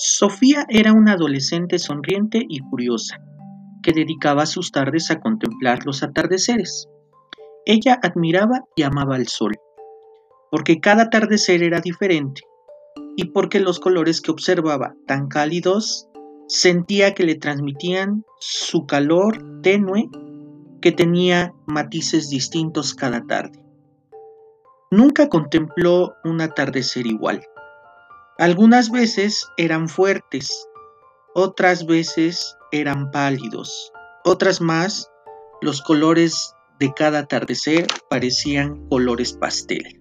Sofía era una adolescente sonriente y curiosa, que dedicaba sus tardes a contemplar los atardeceres. Ella admiraba y amaba el sol, porque cada atardecer era diferente y porque los colores que observaba, tan cálidos, sentía que le transmitían su calor tenue que tenía matices distintos cada tarde. Nunca contempló un atardecer igual. Algunas veces eran fuertes, otras veces eran pálidos, otras más los colores de cada atardecer parecían colores pastel.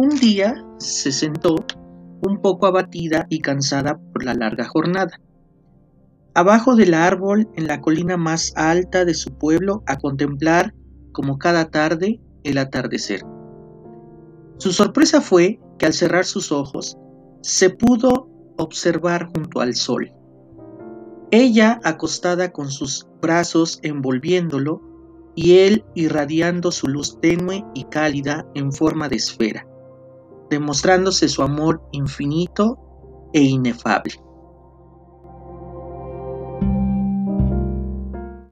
Un día se sentó un poco abatida y cansada por la larga jornada, abajo del árbol en la colina más alta de su pueblo a contemplar, como cada tarde, el atardecer. Su sorpresa fue que al cerrar sus ojos se pudo observar junto al sol. Ella acostada con sus brazos envolviéndolo y él irradiando su luz tenue y cálida en forma de esfera demostrándose su amor infinito e inefable.